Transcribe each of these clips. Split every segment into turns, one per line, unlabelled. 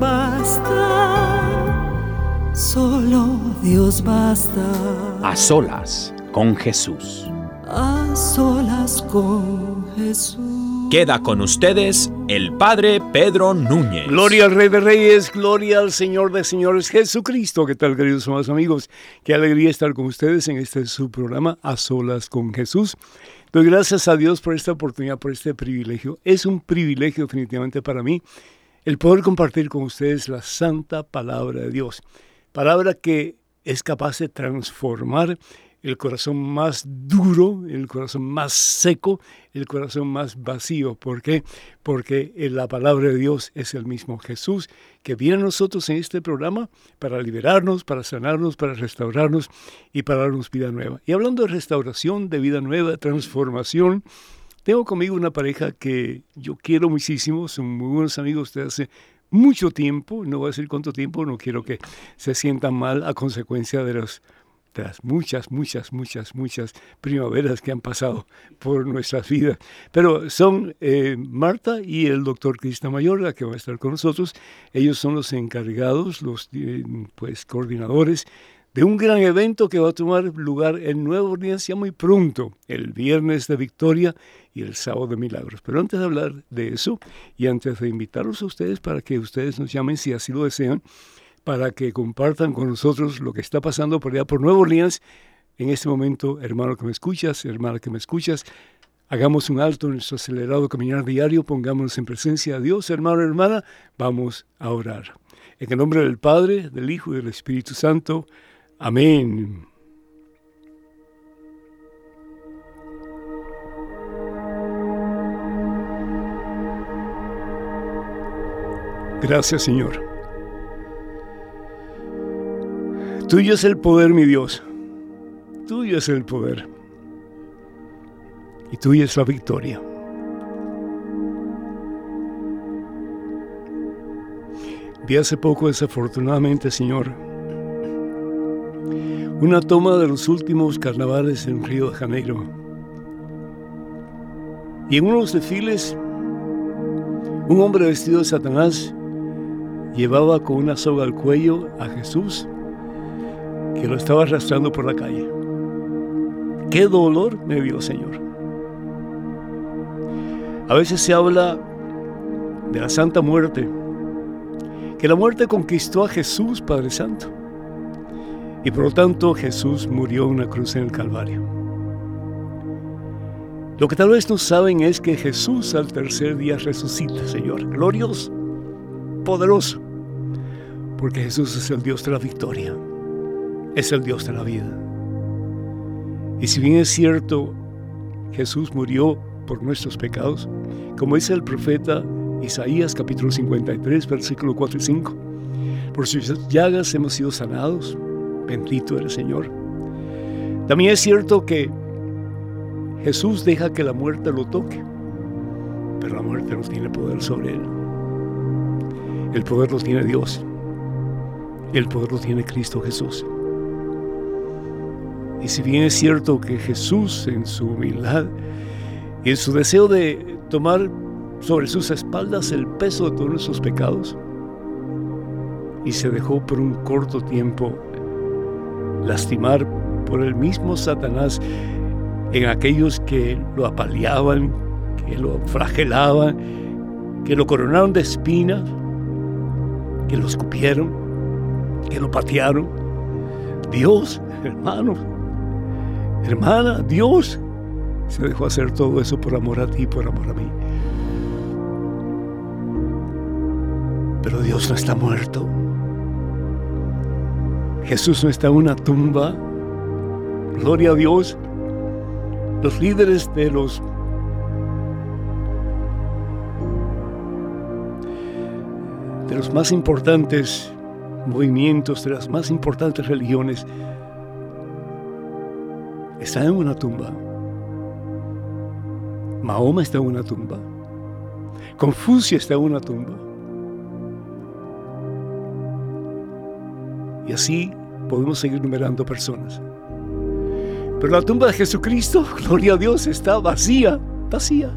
basta, solo Dios basta.
A solas con Jesús.
A solas con Jesús.
Queda con ustedes el Padre Pedro Núñez.
Gloria al Rey de Reyes, gloria al Señor de Señores Jesucristo. ¿Qué tal, queridos amados amigos? Qué alegría estar con ustedes en este su programa A Solas con Jesús. Doy gracias a Dios por esta oportunidad, por este privilegio. Es un privilegio definitivamente para mí el poder compartir con ustedes la santa palabra de Dios. Palabra que es capaz de transformar el corazón más duro, el corazón más seco, el corazón más vacío. ¿Por qué? Porque la palabra de Dios es el mismo Jesús que viene a nosotros en este programa para liberarnos, para sanarnos, para restaurarnos y para darnos vida nueva. Y hablando de restauración, de vida nueva, transformación, tengo conmigo una pareja que yo quiero muchísimo, son muy buenos amigos desde hace mucho tiempo, no voy a decir cuánto tiempo, no quiero que se sientan mal a consecuencia de las muchas, muchas, muchas, muchas primaveras que han pasado por nuestras vidas. Pero son eh, Marta y el doctor Crista Mayorga, que va a estar con nosotros. Ellos son los encargados, los eh, pues, coordinadores de un gran evento que va a tomar lugar en Nueva Orleans ya muy pronto, el viernes de Victoria y el sábado de Milagros. Pero antes de hablar de eso y antes de invitarlos a ustedes para que ustedes nos llamen si así lo desean, para que compartan con nosotros lo que está pasando por allá por Nueva Orleans. En este momento, hermano que me escuchas, hermana que me escuchas, hagamos un alto en nuestro acelerado caminar diario, pongámonos en presencia de Dios, hermano, hermana, vamos a orar. En el nombre del Padre, del Hijo y del Espíritu Santo. Amén. Gracias, Señor. Tuyo es el poder, mi Dios. Tuyo es el poder. Y tuya es la victoria. Vi hace poco, desafortunadamente, Señor, una toma de los últimos carnavales en Río de Janeiro. Y en unos desfiles, un hombre vestido de Satanás llevaba con una soga al cuello a Jesús que lo estaba arrastrando por la calle. Qué dolor me dio, Señor. A veces se habla de la Santa Muerte, que la muerte conquistó a Jesús, Padre Santo, y por lo tanto Jesús murió en una cruz en el Calvario. Lo que tal vez no saben es que Jesús al tercer día resucita, Señor, glorioso, poderoso, porque Jesús es el Dios de la victoria es el Dios de la vida. Y si bien es cierto, Jesús murió por nuestros pecados, como dice el profeta Isaías capítulo 53, versículo 4 y 5, por sus llagas hemos sido sanados, bendito el Señor. También es cierto que Jesús deja que la muerte lo toque, pero la muerte no tiene poder sobre él. El poder lo tiene Dios. El poder lo tiene Cristo Jesús. Y si bien es cierto que Jesús en su humildad y en su deseo de tomar sobre sus espaldas el peso de todos nuestros pecados, y se dejó por un corto tiempo lastimar por el mismo Satanás en aquellos que lo apaleaban, que lo flagelaban, que lo coronaron de espinas, que lo escupieron, que lo patearon. Dios, hermano, hermana, Dios se dejó hacer todo eso por amor a ti, por amor a mí. Pero Dios no está muerto. Jesús no está en una tumba. Gloria a Dios. Los líderes de los de los más importantes movimientos, de las más importantes religiones, están en una tumba. Mahoma está en una tumba. Confucio está en una tumba. Y así podemos seguir numerando personas. Pero la tumba de Jesucristo, gloria a Dios, está vacía, vacía.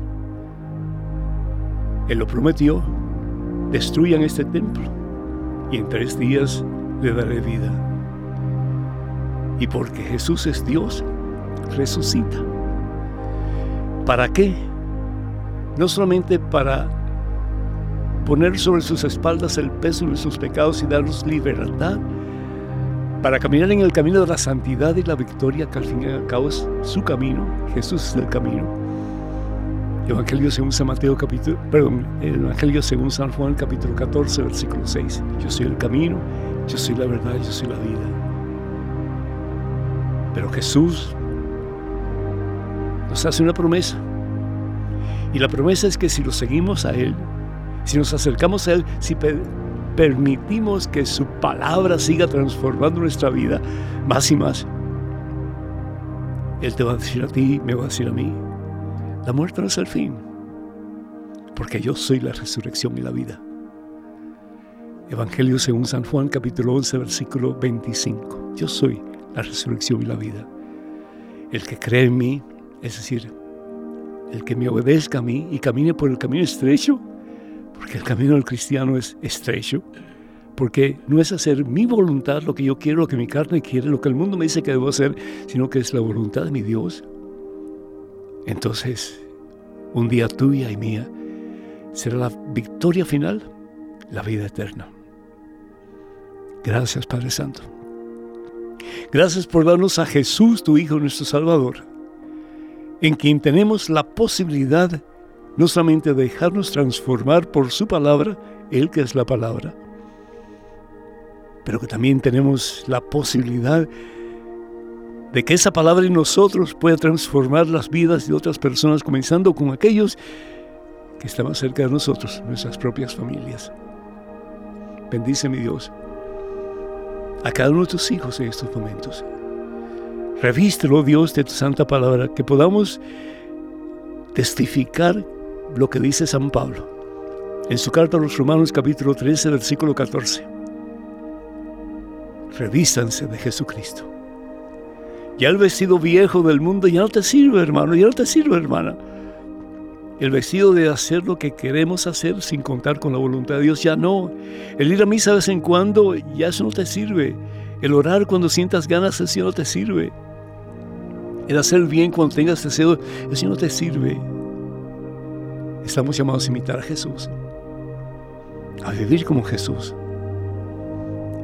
Él lo prometió, destruyan este templo y en tres días le daré vida. Y porque Jesús es Dios, resucita. ¿Para qué? No solamente para poner sobre sus espaldas el peso de sus pecados y darnos libertad, para caminar en el camino de la santidad y la victoria, que al fin y al cabo es su camino, Jesús es el camino. Evangelio según San Mateo capítulo, perdón, Evangelio según San Juan capítulo 14, versículo 6. Yo soy el camino, yo soy la verdad, yo soy la vida. Pero Jesús nos hace una promesa. Y la promesa es que si lo seguimos a Él, si nos acercamos a Él, si permitimos que su palabra siga transformando nuestra vida más y más, Él te va a decir a ti, me va a decir a mí, la muerte no es el fin, porque yo soy la resurrección y la vida. Evangelio según San Juan capítulo 11 versículo 25. Yo soy la resurrección y la vida. El que cree en mí, es decir, el que me obedezca a mí y camine por el camino estrecho, porque el camino del cristiano es estrecho, porque no es hacer mi voluntad lo que yo quiero, lo que mi carne quiere, lo que el mundo me dice que debo hacer, sino que es la voluntad de mi Dios. Entonces, un día tuya y mía será la victoria final, la vida eterna. Gracias Padre Santo. Gracias por darnos a Jesús, tu Hijo, nuestro Salvador, en quien tenemos la posibilidad no solamente de dejarnos transformar por su palabra, Él que es la palabra, pero que también tenemos la posibilidad de que esa palabra en nosotros pueda transformar las vidas de otras personas, comenzando con aquellos que están más cerca de nosotros, nuestras propias familias. Bendice mi Dios a cada uno de tus hijos en estos momentos. Revístelo, Dios, de tu santa palabra, que podamos testificar lo que dice San Pablo en su carta a los Romanos capítulo 13, versículo 14. Revístanse de Jesucristo. Ya el vestido viejo del mundo ya no te sirve, hermano, ya no te sirve, hermana. El vestido de hacer lo que queremos hacer sin contar con la voluntad de Dios ya no. El ir a misa de vez en cuando ya eso no te sirve. El orar cuando sientas ganas, eso no te sirve. El hacer bien cuando tengas deseo, eso no te sirve. Estamos llamados a imitar a Jesús, a vivir como Jesús.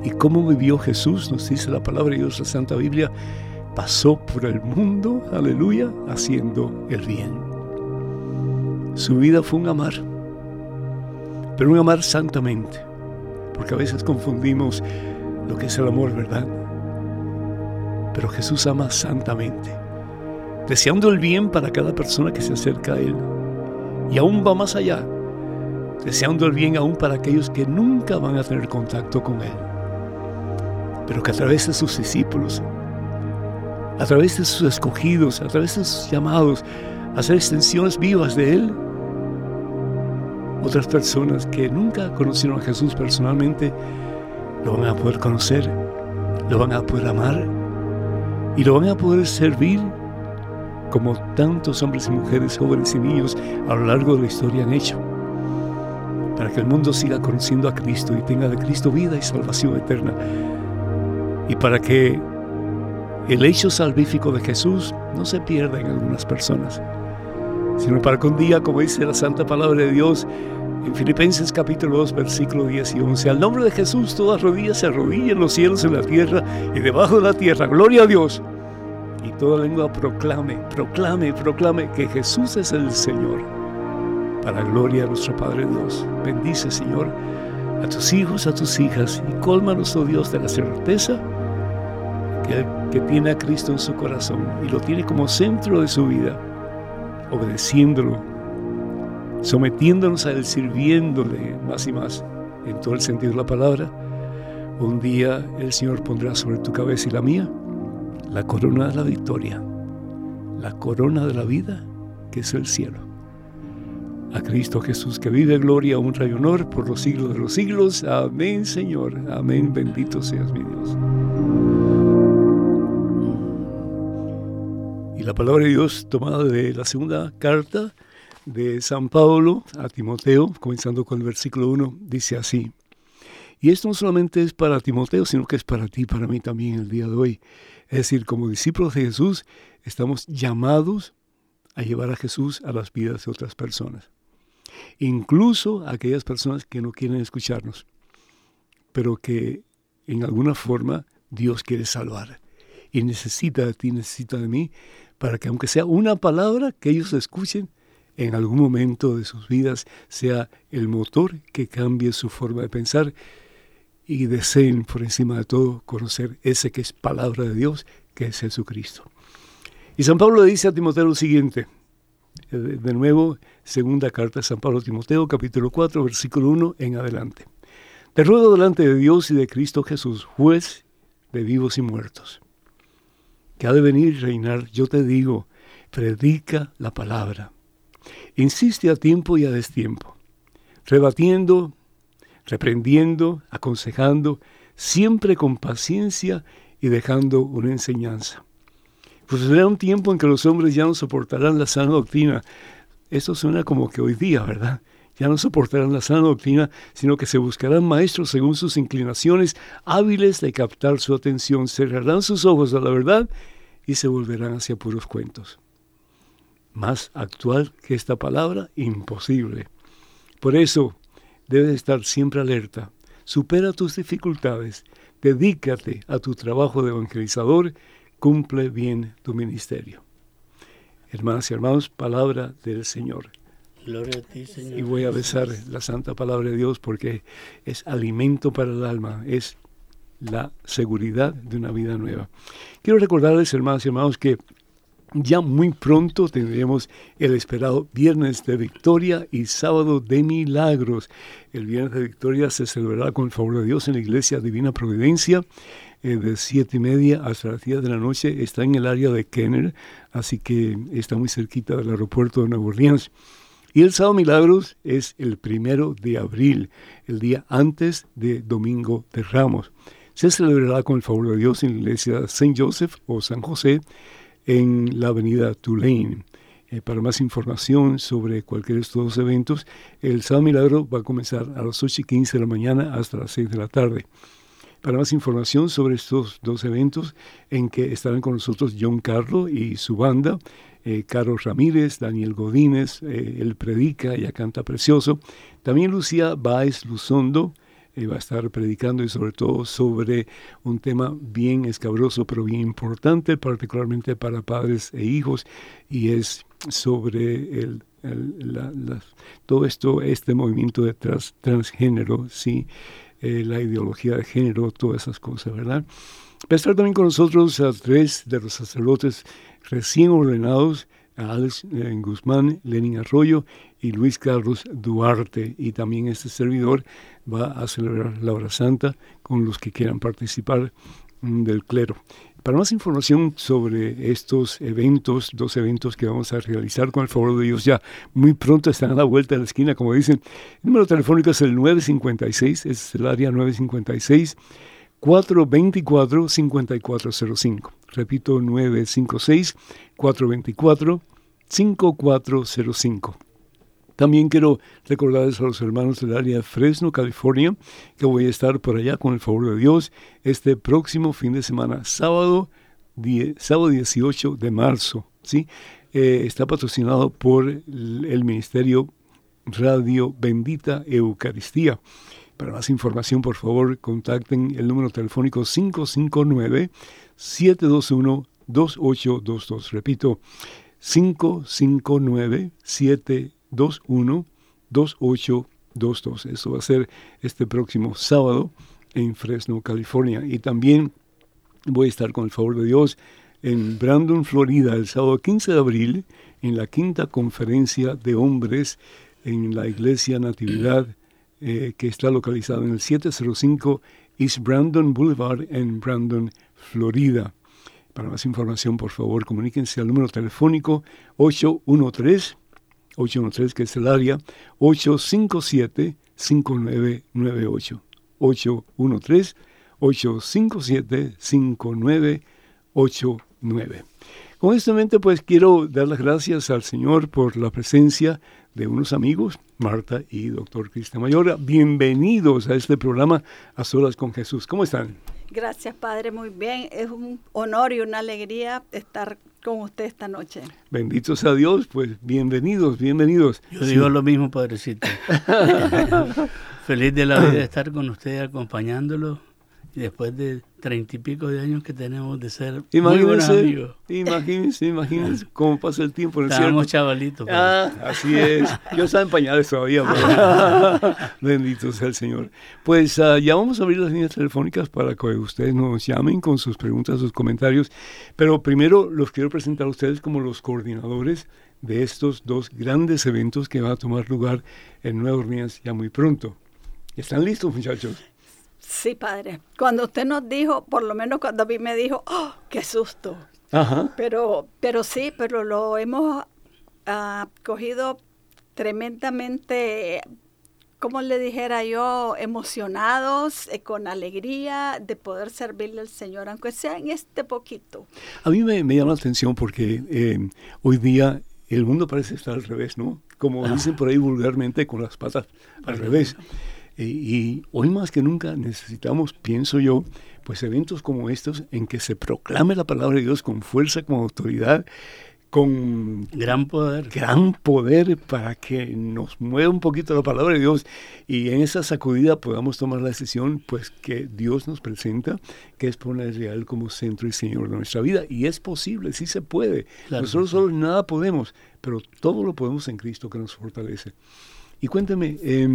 ¿Y cómo vivió Jesús? Nos dice la palabra de Dios, la Santa Biblia. Pasó por el mundo, aleluya, haciendo el bien. Su vida fue un amar, pero un amar santamente, porque a veces confundimos lo que es el amor, ¿verdad? Pero Jesús ama santamente, deseando el bien para cada persona que se acerca a Él. Y aún va más allá, deseando el bien aún para aquellos que nunca van a tener contacto con Él, pero que a través de sus discípulos, a través de sus escogidos, a través de sus llamados, a hacer extensiones vivas de Él, otras personas que nunca conocieron a Jesús personalmente, lo van a poder conocer, lo van a poder amar y lo van a poder servir como tantos hombres y mujeres, jóvenes y niños a lo largo de la historia han hecho, para que el mundo siga conociendo a Cristo y tenga de Cristo vida y salvación eterna, y para que el hecho salvífico de Jesús no se pierda en algunas personas, sino para que un día, como dice la santa palabra de Dios, en Filipenses capítulo 2, versículo 10 y 11, al nombre de Jesús todas rodillas se arrodillan en los cielos, en la tierra y debajo de la tierra. Gloria a Dios. Toda lengua proclame, proclame, proclame que Jesús es el Señor. Para gloria a nuestro Padre Dios. Bendice, Señor, a tus hijos, a tus hijas y colma nuestro Dios de la certeza que, que tiene a Cristo en su corazón y lo tiene como centro de su vida, obedeciéndolo sometiéndonos a Él, sirviéndole más y más en todo el sentido de la palabra, un día el Señor pondrá sobre tu cabeza y la mía la corona de la victoria, la corona de la vida que es el cielo. A Cristo Jesús que vive gloria, honra y honor por los siglos de los siglos. Amén, Señor. Amén. Bendito seas mi Dios. Y la palabra de Dios tomada de la segunda carta de San Pablo a Timoteo, comenzando con el versículo 1, dice así. Y esto no solamente es para Timoteo, sino que es para ti, para mí también el día de hoy. Es decir, como discípulos de Jesús, estamos llamados a llevar a Jesús a las vidas de otras personas. Incluso a aquellas personas que no quieren escucharnos, pero que en alguna forma Dios quiere salvar. Y necesita de ti, necesita de mí, para que aunque sea una palabra que ellos escuchen, en algún momento de sus vidas sea el motor que cambie su forma de pensar y deseen por encima de todo conocer ese que es palabra de Dios, que es Jesucristo. Y San Pablo le dice a Timoteo lo siguiente, eh, de nuevo, segunda carta de San Pablo a Timoteo, capítulo 4, versículo 1 en adelante. Te ruego delante de Dios y de Cristo Jesús, juez de vivos y muertos, que ha de venir y reinar, yo te digo, predica la palabra Insiste a tiempo y a destiempo, rebatiendo, reprendiendo, aconsejando, siempre con paciencia y dejando una enseñanza. Pues será un tiempo en que los hombres ya no soportarán la sana doctrina. Eso suena como que hoy día, ¿verdad? Ya no soportarán la sana doctrina, sino que se buscarán maestros según sus inclinaciones, hábiles de captar su atención, cerrarán sus ojos a la verdad y se volverán hacia puros cuentos más actual que esta palabra, imposible. Por eso debes estar siempre alerta. Supera tus dificultades, dedícate a tu trabajo de evangelizador, cumple bien tu ministerio. Hermanas y hermanos, palabra del Señor.
Gloria a ti, Señor.
Y voy a besar la santa palabra de Dios porque es alimento para el alma, es la seguridad de una vida nueva. Quiero recordarles, hermanas y hermanos, que ya muy pronto tendremos el esperado Viernes de Victoria y Sábado de Milagros. El Viernes de Victoria se celebrará con el favor de Dios en la Iglesia Divina Providencia eh, de siete y media hasta las 10 de la noche. Está en el área de Kenner, así que está muy cerquita del aeropuerto de Nueva Orleans. Y el sábado Milagros es el primero de abril, el día antes de Domingo de Ramos. Se celebrará con el favor de Dios en la iglesia Saint Joseph o San José en la avenida Tulane. Eh, para más información sobre cualquiera de estos dos eventos, el Sábado Milagro va a comenzar a las 8 y 15 de la mañana hasta las 6 de la tarde. Para más información sobre estos dos eventos, en que estarán con nosotros John Carlo y su banda, eh, Carlos Ramírez, Daniel Godínez, eh, él predica, y canta precioso. También Lucía Báez Luzondo, va a estar predicando y sobre todo sobre un tema bien escabroso pero bien importante, particularmente para padres e hijos, y es sobre el, todo esto, este movimiento de transgénero, ¿sí? Eh, la ideología de género, todas esas cosas, ¿verdad? Va a estar también con nosotros a tres de los sacerdotes recién ordenados, Alex eh, Guzmán, Lenin Arroyo y Luis Carlos Duarte. Y también este servidor va a celebrar la hora santa con los que quieran participar mm, del clero. Para más información sobre estos eventos, dos eventos que vamos a realizar con el favor de Dios, ya muy pronto están a la vuelta de la esquina, como dicen. El número telefónico es el 956, es el área 956 424 5405. Repito, 956 424 5405. También quiero recordarles a los hermanos del área Fresno, California, que voy a estar por allá con el favor de Dios este próximo fin de semana, sábado, sábado 18 de marzo. ¿sí? eh, está patrocinado por el Ministerio Radio Bendita Eucaristía. Para más información, por favor, contacten el número telefónico 559-721-2822. Repito, 559-721-2822. Eso va a ser este próximo sábado en Fresno, California. Y también voy a estar con el favor de Dios en Brandon, Florida, el sábado 15 de abril, en la quinta conferencia de hombres en la Iglesia Natividad, eh, que está localizada en el 705 East Brandon Boulevard en Brandon, Florida. Para más información, por favor, comuníquense al número telefónico 813, 813 que es el área, 857-5998. 813-857-5989. Con esta mente, pues quiero dar las gracias al Señor por la presencia de unos amigos, Marta y doctor Cristian Mayora. Bienvenidos a este programa A Solas con Jesús. ¿Cómo están?
Gracias, Padre, muy bien. Es un honor y una alegría estar con usted esta noche.
Bendito sea Dios, pues bienvenidos, bienvenidos.
Yo digo lo mismo, Padrecito. Feliz de la vida de estar con usted acompañándolo después de treinta y pico de años que tenemos de ser muy buenos amigos.
Imagínense, imagínense cómo pasa el tiempo.
En Estábamos chavalitos.
Pues. Ah, así es. Yo estaba en pañales todavía. Bendito sea el Señor. Pues uh, ya vamos a abrir las líneas telefónicas para que ustedes nos llamen con sus preguntas, sus comentarios. Pero primero los quiero presentar a ustedes como los coordinadores de estos dos grandes eventos que van a tomar lugar en Nueva Orleans ya muy pronto. ¿Están listos, muchachos?
Sí, padre. Cuando usted nos dijo, por lo menos cuando a mí me dijo, ¡oh, qué susto! Ajá. Pero, pero sí, pero lo hemos uh, cogido tremendamente, como le dijera yo, emocionados, eh, con alegría de poder servirle al Señor, aunque sea en este poquito.
A mí me, llama la atención porque eh, hoy día el mundo parece estar al revés, ¿no? Como dicen por ahí vulgarmente, con las patas al revés. Y, hoy más que nunca necesitamos, pienso yo, pues eventos como estos en que se proclame la palabra de Dios con fuerza, con autoridad, con
gran poder.
Gran poder para que nos mueva un poquito la palabra de Dios y en esa sacudida podamos tomar la decisión pues que Dios nos presenta, que es ponerle a Él como centro y Señor de nuestra vida. Y es posible, sí se puede. Nosotros solo nada podemos, pero todo lo podemos en Cristo que nos fortalece. Y cuénteme, eh,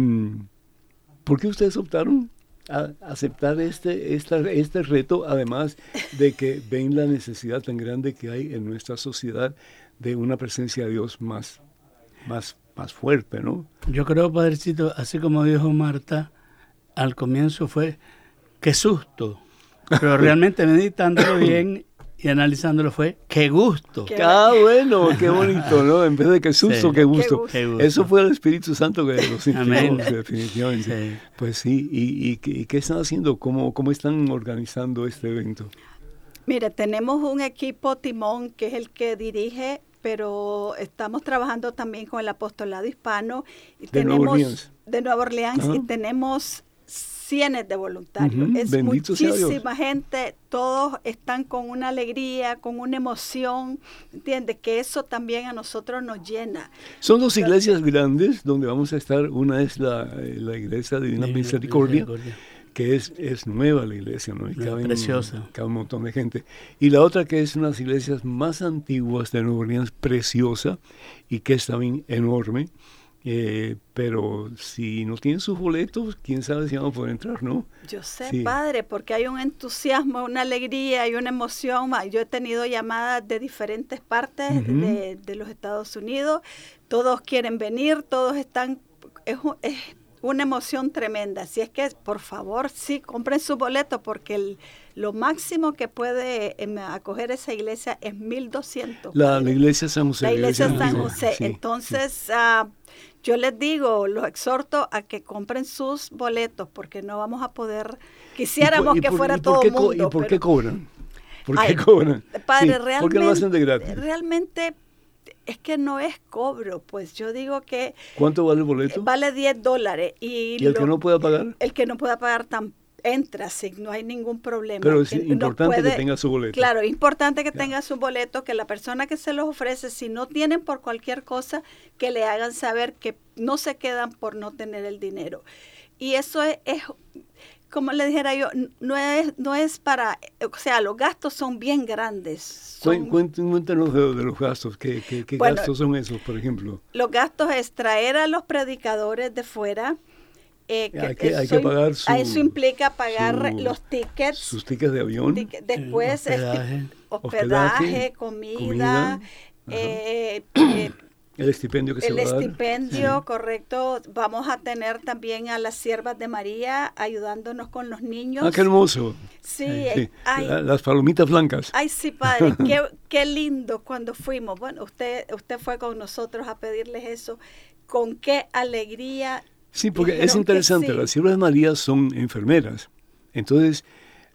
¿Por qué ustedes optaron a aceptar este, este reto, además de que ven la necesidad tan grande que hay en nuestra sociedad de una presencia de Dios más, más, más fuerte, ¿no?
Yo creo, Padrecito, así como dijo Marta, al comienzo fue, qué susto, pero realmente meditándolo bien y analizándolo fue, qué gusto.
Qué ah, bueno, qué bonito, ¿no? En vez de qué susto, qué, gusto. Eso fue el Espíritu Santo que los inspiró, definitivamente. Pues sí, ¿Y, qué están haciendo? ¿Cómo, ¿Cómo están organizando este evento?
Mire, tenemos un equipo timón que es el que dirige pero estamos trabajando también con el apostolado hispano y de tenemos Nueva Orleans. de Nueva Orleans y tenemos cientos de voluntarios. Es muchísima gente, todos están con una alegría, con una emoción, ¿entiendes? Que eso también a nosotros nos llena.
Son dos iglesias grandes donde vamos a estar. Una es la, eh, la iglesia de Divina Misericordia, que es, es nueva la iglesia, ¿no? Y
cabe preciosa.
Un, un montón de gente. Y la otra que es una de las iglesias más antiguas de Nueva Orleans, preciosa, y que es también enorme eh, pero si no tienen sus boletos, quién sabe si vamos a poder entrar, ¿no?
Yo sé, padre, porque hay un entusiasmo, una alegría y una emoción. Yo he tenido llamadas de diferentes partes de, los Estados Unidos. Todos quieren venir, todos están. Es, es una emoción tremenda. Así es que, por favor, sí, compren su boleto porque el, lo máximo que puede em, acoger esa iglesia es 1.200.
La, la, iglesia San José.
La iglesia San José. Entonces, uh, yo les digo, los exhorto a que compren sus boletos porque no vamos a poder, quisiéramos que fuera todo el mundo.
¿Y por qué cobran? ¿Por qué cobran?
Padre, realmente, ¿Por qué lo hacen de gratis? Realmente es que no es cobro, pues yo digo que...
¿Cuánto vale el boleto?
Vale 10 dólares. ¿Y,
el que no pueda pagar?
El que no pueda pagar tampoco entra, sí, no hay ningún problema.
Pero es importante que
puede-
tenga su boleto.
Claro, importante que tenga su boleto, que la persona que se los ofrece, si no tienen por cualquier cosa, que le hagan saber que no se quedan por no tener el dinero. Y eso es, es como le dijera yo, no es, no es para, o sea, los gastos son bien grandes. Son-
Cuéntanos de, de los gastos. ¿Qué, qué- qué
Bueno,
gastos son esos, por ejemplo?
los gastos es traer a los predicadores de fuera. Eh,
Hay que- hay
eso
que pagar su-
a eso implica pagar
su-
los tickets.
Sus tickets de avión.
tic- después
El
este,
hospedaje.
hospedaje,
Hospedaje,
comida,
comida,
eh, eh,
El estipendio que
el
se va a dar.
estipendio, correcto. Vamos a tener también a las siervas de María ayudándonos con los niños.
Ah, qué hermoso.
Sí,
Sí,
eh, ay,
la- las palomitas blancas.
Ay, sí, padre, qué, qué lindo cuando fuimos. Bueno, usted, usted fue con nosotros a pedirles eso. Con qué alegría.
Sí, porque es interesante.
sí.
Las siervas de María son enfermeras. Entonces,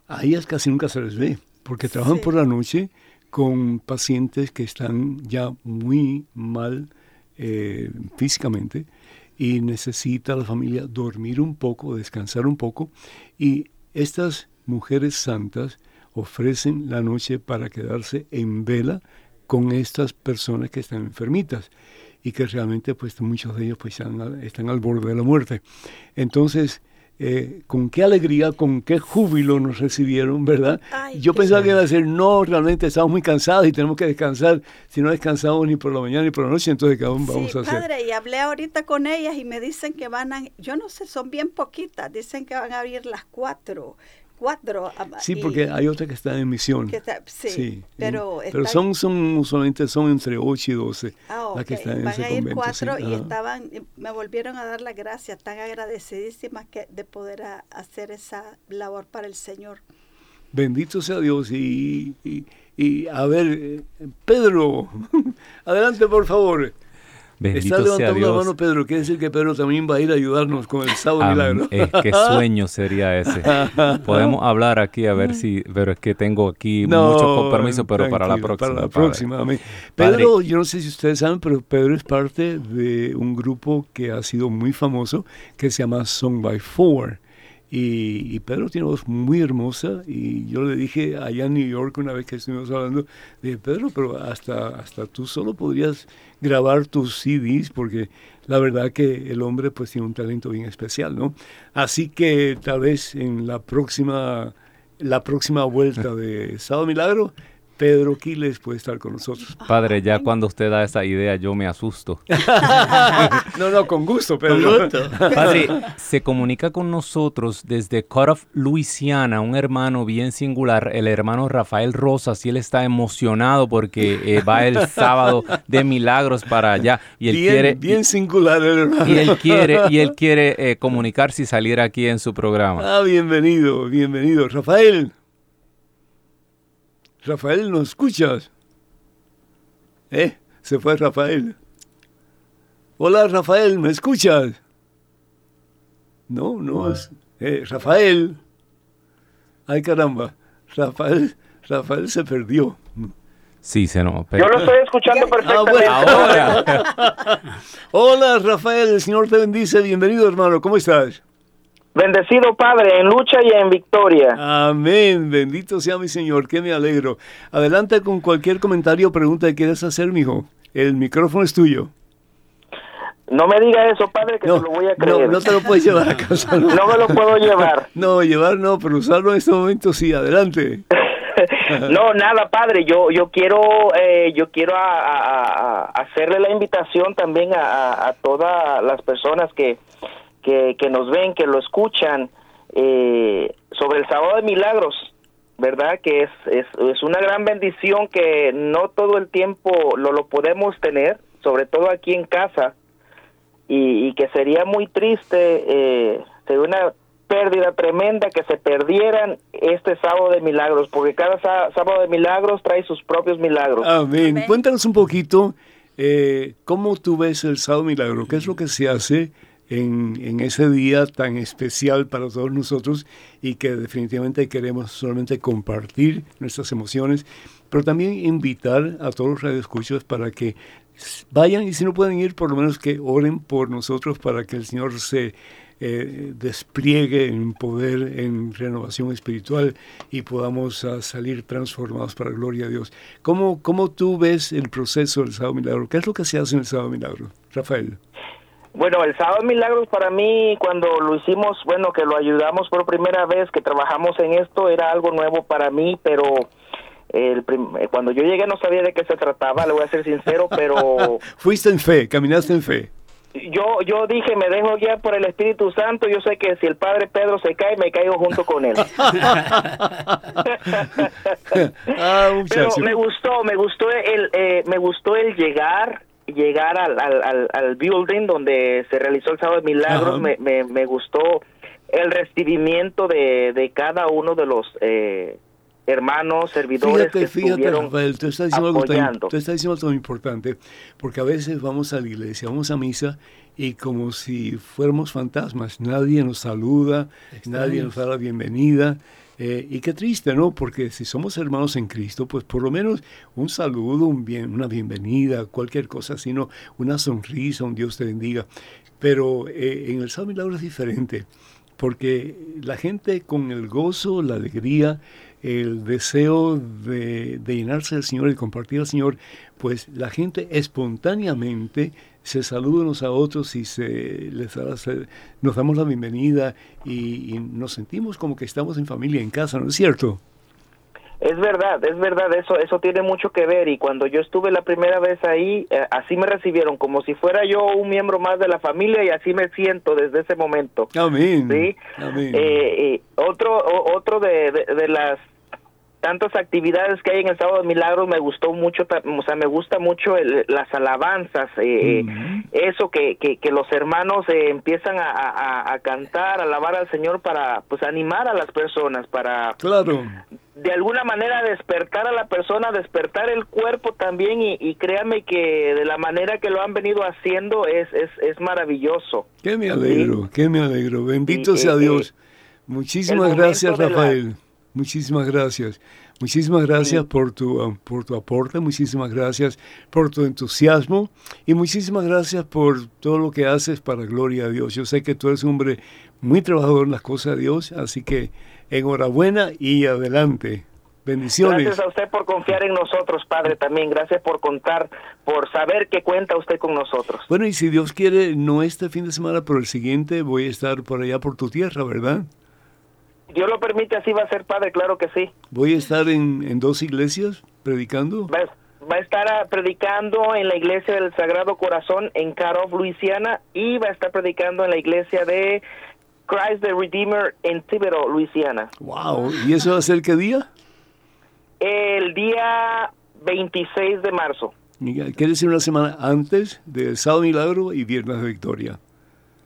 a ellas casi nunca se les ve, porque trabajan
Sí.
por la noche con pacientes que están ya muy mal eh, físicamente y necesita la familia dormir un poco, descansar un poco. Y estas mujeres santas ofrecen la noche para quedarse en vela con estas personas que están enfermitas y que realmente pues muchos de ellos pues están, al- están al borde de la muerte. Entonces, eh, con qué alegría, con qué júbilo nos recibieron, ¿verdad?
Ay,
Yo pensaba que iba a decir, no, realmente estamos muy cansados y tenemos que descansar. Si no descansamos ni por la mañana ni por la noche, entonces ¿qué vamos
Sí,
a hacer?
padre, y hablé ahorita con ellas y me dicen que van a, yo no sé, son bien poquitas, dicen que van a abrir las cuatro, cuatro.
Sí,
y-
porque hay otras que están en misión.
que está- sí, pero
pero son, son usualmente son entre 8 y 12
Ah,
las que están en
Van
ese
a ir
convento.
cuatro
sí.
y
Ajá.
estaban, y me volvieron a dar las gracias, tan agradecidísimas que de poder a- hacer esa labor para el Señor.
Bendito sea Dios. Y, y, y, a ver, eh, Pedro, adelante por favor. Está
Bendito sea
levantando la
Dios.
mano Pedro, quiere decir que Pedro también va a ir a ayudarnos con el sábado
Am-
milagro.
es que sueño sería ese. Podemos hablar aquí a ver si, pero es que tengo aquí mucho compromiso, pero para la próxima.
Para la
padre.
próxima, amén.
Padre.
Pedro, yo no sé si ustedes saben, pero Pedro es parte de un grupo que ha sido muy famoso, que se llama Song by Four. Y, Pedro tiene voz muy hermosa y yo le dije allá en New York una vez que estuvimos hablando, dije, Pedro, pero hasta, hasta tú solo podrías grabar tus CDs porque la verdad que el hombre pues tiene un talento bien especial, ¿no? Así que tal vez en la próxima, la próxima vuelta de Sábado Milagro, Pedro Quiles puede estar con nosotros.
Padre, ya cuando usted da esa idea, yo me asusto.
No, no, con gusto,
Con
Pedro.
gusto.
Padre, se comunica con nosotros desde Cutoff, Luisiana, un hermano bien singular, el hermano Rafael Rosas, y él está emocionado porque eh, va el sábado de milagros para allá y él
bien,
quiere
bien singular el hermano.
y él quiere y él quiere eh, comunicarse y salir aquí en su programa.
Ah, bienvenido, bienvenido. Rafael. Rafael, ¿nos escuchas? ¿Eh? Se fue Rafael. Hola, Rafael, ¿me escuchas? No, no es. Eh, Rafael. Ay, caramba. Rafael, Rafael se perdió.
Sí, se no.
Yo
pero-
lo estoy escuchando
Ah,
perfectamente.
bueno.
Ahora.
Hola, Rafael, el Señor te bendice. Bienvenido, hermano. ¿Cómo estás?
Bendecido Padre, en lucha y en victoria.
Amén. Bendito sea mi Señor. Que me alegro. Adelante con cualquier comentario o pregunta que quieras hacer, mijo. El micrófono es tuyo.
No me diga eso, Padre, que
No,
te lo voy a
no,
creer.
no te lo puedes llevar a casa.
No me lo puedo llevar.
No, llevar no, pero usarlo en este momento sí. Adelante.
No, nada, Padre. Yo yo quiero eh, yo quiero a- a- a- hacerle la invitación también a todas las personas que, que que nos ven, que lo escuchan eh, sobre el sábado de milagros, verdad que es, es es una gran bendición que no todo el tiempo lo lo podemos tener, sobre todo aquí en casa. y, y que sería muy triste, eh, sería una pérdida tremenda que se perdieran este sábado de milagros, porque cada sá- sábado de milagros trae sus propios milagros.
Amén.
Amén.
Cuéntanos un poquito eh, cómo tú ves el sábado milagro. ¿Qué es lo que se hace en, en ese día tan especial para todos nosotros y que definitivamente queremos solamente compartir nuestras emociones, pero también invitar a todos los radioescuchos para que vayan y si no pueden ir, por lo menos que oren por nosotros para que el Señor se eh, despliegue en poder, en renovación espiritual y podamos ah, salir transformados para la gloria de Dios. ¿Cómo, ¿Cómo tú ves el proceso del sábado milagro? ¿Qué es lo que se hace en el sábado milagro, Rafael?
Bueno, el sábado milagros para mí cuando lo hicimos, bueno, que lo ayudamos por primera vez, que trabajamos en esto, era algo nuevo para mí, pero el eh, cuando yo llegué no sabía de qué se trataba, le voy a ser sincero, pero...
Fuiste en fe, caminaste en fe.
yo yo dije me dejo guiar por el Espíritu Santo yo sé que si el Padre Pedro se cae me caigo junto con él. Ah, pero me gustó me gustó el eh, me gustó el llegar llegar al, al, al, building donde se realizó el sábado de milagros me, me, me, gustó el recibimiento de, de cada uno de los eh, hermanos, servidores
fíjate, fíjate, Rafael, tú estás, diciendo algo tan, tú estás diciendo algo tan importante, porque a veces vamos a la iglesia, vamos a misa y como si fuéramos fantasmas, nadie nos saluda, nadie nos da la bienvenida. Eh, y qué triste, ¿no? Porque si somos hermanos en Cristo, pues por lo menos un saludo, un bien, una bienvenida, cualquier cosa, sino una sonrisa, un Dios te bendiga. Pero eh, en el Sábado Milagro es diferente, porque la gente con el gozo, la alegría, el deseo de, llenarse del Señor y compartir al Señor, pues la gente espontáneamente se saluda unos a otros y se, les nos damos la bienvenida y, nos sentimos como que estamos en familia, en casa, ¿no es cierto?
Es verdad, es verdad, eso eso tiene mucho que ver y cuando yo estuve la primera vez ahí, eh, así me recibieron, como si fuera yo un miembro más de la familia y así me siento desde ese momento.
Amén.
¿sí?
Amén.
Eh, eh, otro otro de, de, las tantas actividades que hay en el sábado de milagros me gustó mucho o sea me gusta mucho las alabanzas eh, eso que, que, que, los hermanos eh, empiezan a, a, cantar alabar al señor para pues animar a las personas para
claro.
de alguna manera despertar a la persona despertar el cuerpo también y, y créame que de la manera que lo han venido haciendo es es, es maravilloso.
Que me alegro que me alegro. Bendito sea eh, Dios. muchísimas gracias Rafael Muchísimas gracias. Muchísimas gracias por tu, um, por tu aporte, muchísimas gracias por tu entusiasmo y muchísimas gracias por todo lo que haces para gloria a Dios. Yo sé que tú eres un hombre muy trabajador en las cosas de Dios, así que enhorabuena y adelante. Bendiciones.
Gracias a usted por confiar en nosotros, Padre, también. Gracias por contar, por saber que cuenta usted con nosotros.
Bueno, y si Dios quiere, no este fin de semana, pero el siguiente voy a estar por allá por tu tierra, ¿verdad?
Dios lo permite, así va a ser, padre, claro que sí.
¿Voy a estar en, dos iglesias predicando?
Va, a estar ah, predicando en la iglesia del Sagrado Corazón en Carof, Luisiana, y va a estar predicando en la iglesia de Christ the Redeemer en Tibero, Luisiana.
¡Wow! ¿Y eso va a ser qué día?
El día 26 de marzo.
Quiere decir una semana antes del Sábado Milagro y Viernes de Victoria.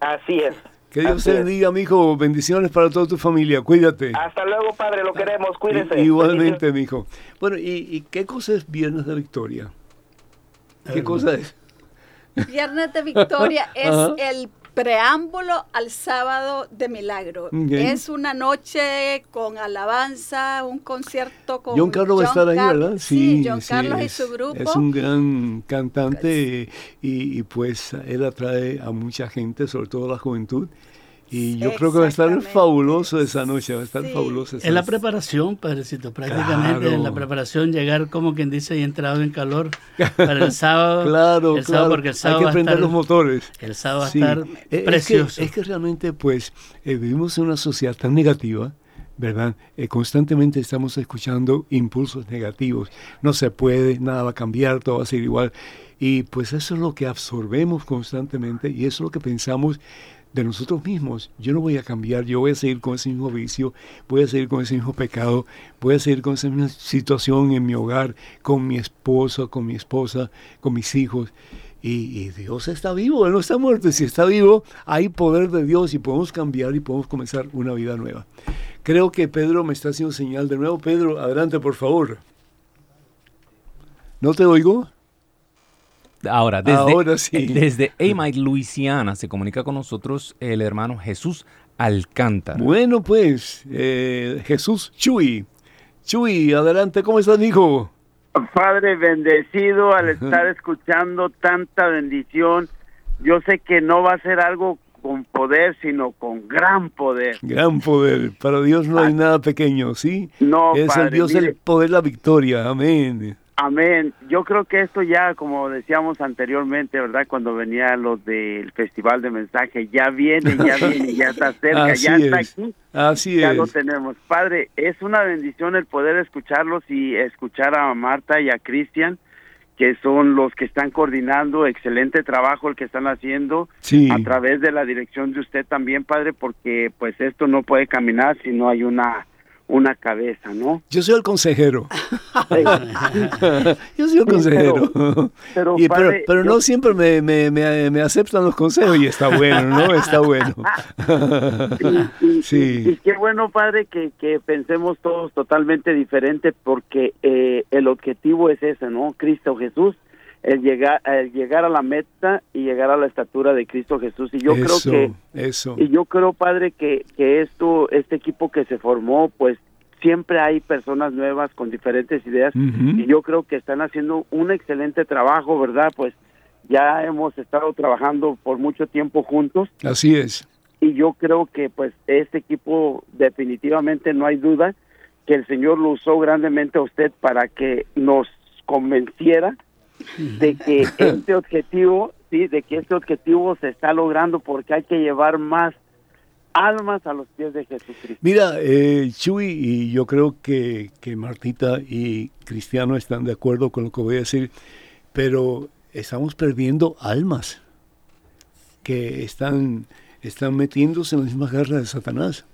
Así es.
Que Dios te bendiga, mijo. Bendiciones para toda tu familia. Cuídate.
Hasta luego, padre. Lo queremos. Cuídense.
igualmente, mijo. Bueno, ¿y, qué cosa es Viernes de Victoria? ¿Qué cosa es?
Viernes de Victoria es el preámbulo al sábado de milagro. Es una noche con alabanza, un concierto con
John Carlos va a estar ahí, ¿verdad?
Sí, John Carlos y su grupo.
Es un gran cantante y, y, pues él atrae a mucha gente, sobre todo a la juventud. Y yo creo que va a estar fabuloso esa noche, va a estar fabuloso.
En la preparación, padrecito, prácticamente en la preparación llegar como quien dice y entrado en calor para el sábado.
claro, claro. porque el sábado Hay que prender los motores.
El sábado va a estar precioso.
Es que, realmente pues eh, vivimos en una sociedad tan negativa, ¿verdad? Eh, constantemente estamos escuchando impulsos negativos. No se puede, nada va a cambiar, todo va a ser igual. Y pues eso es lo que absorbemos constantemente y eso es lo que pensamos de nosotros mismos. Yo no voy a cambiar, yo voy a seguir con ese mismo vicio, voy a seguir con ese mismo pecado, voy a seguir con esa misma situación en mi hogar, con mi esposo, con mi esposa, con mis hijos. Y, Dios está vivo, Él no está muerto. Si está vivo, hay poder de Dios y podemos cambiar y podemos comenzar una vida nueva. Creo que Pedro me está haciendo señal de nuevo. Pedro, adelante, por favor. ¿No te oigo?
Ahora, desde, desde Amite, Luisiana, se comunica con nosotros el hermano Jesús Alcántara.
Bueno, pues, eh, Jesús Chuy. Chuy, adelante, ¿cómo estás, hijo?
Padre, bendecido al estar escuchando tanta bendición. Yo sé que no va a ser algo con poder, sino con gran poder.
Gran poder. Para Dios no hay
Ah.
nada pequeño, ¿sí?
No,
es el Dios
mire.
del poder, la victoria. Amén.
Amén. Yo creo que esto ya, como decíamos anteriormente, ¿verdad? Cuando venía lo del Festival de Mensaje, ya viene, ya viene, ya está cerca,
Así
ya está
es.
aquí.
Así
ya
es.
lo tenemos. Padre, es una bendición el poder escucharlos y escuchar a Marta y a Cristian, que son los que están coordinando. Excelente trabajo el que están haciendo
Sí.
a través de la dirección de usted también, Padre, porque pues esto no puede caminar si no hay una una cabeza, ¿no?
Yo soy el consejero. Yo soy el consejero.
pero- pero,
Y- pero,
padre,
pero
yo-
no siempre me, me, me, me aceptan los consejos y está bueno, ¿no? Está bueno.
Y, y-
Sí.
y qué bueno, padre, que, que pensemos todos totalmente diferente porque eh, el objetivo es ese, ¿no? Cristo Jesús, el llegar, el llegar a la meta y llegar a la estatura de Cristo Jesús. Y yo
eso,
creo que,
eso.
y yo creo, padre, que, que esto, este equipo que se formó, pues siempre hay personas nuevas con diferentes ideas y yo creo que están haciendo un excelente trabajo, ¿verdad? Pues ya hemos estado trabajando por mucho tiempo juntos
Así es.
y yo creo que pues este equipo definitivamente no hay duda que el Señor lo usó grandemente a usted para que nos convenciera de que este objetivo, sí, de que este objetivo se está logrando porque hay que llevar más almas a los pies de Jesucristo.
Mira, eh, Chuy, y yo creo que, que Martita y Cristiano están de acuerdo con lo que voy a decir, pero estamos perdiendo almas que están, están metiéndose en la misma guerra de Satanás.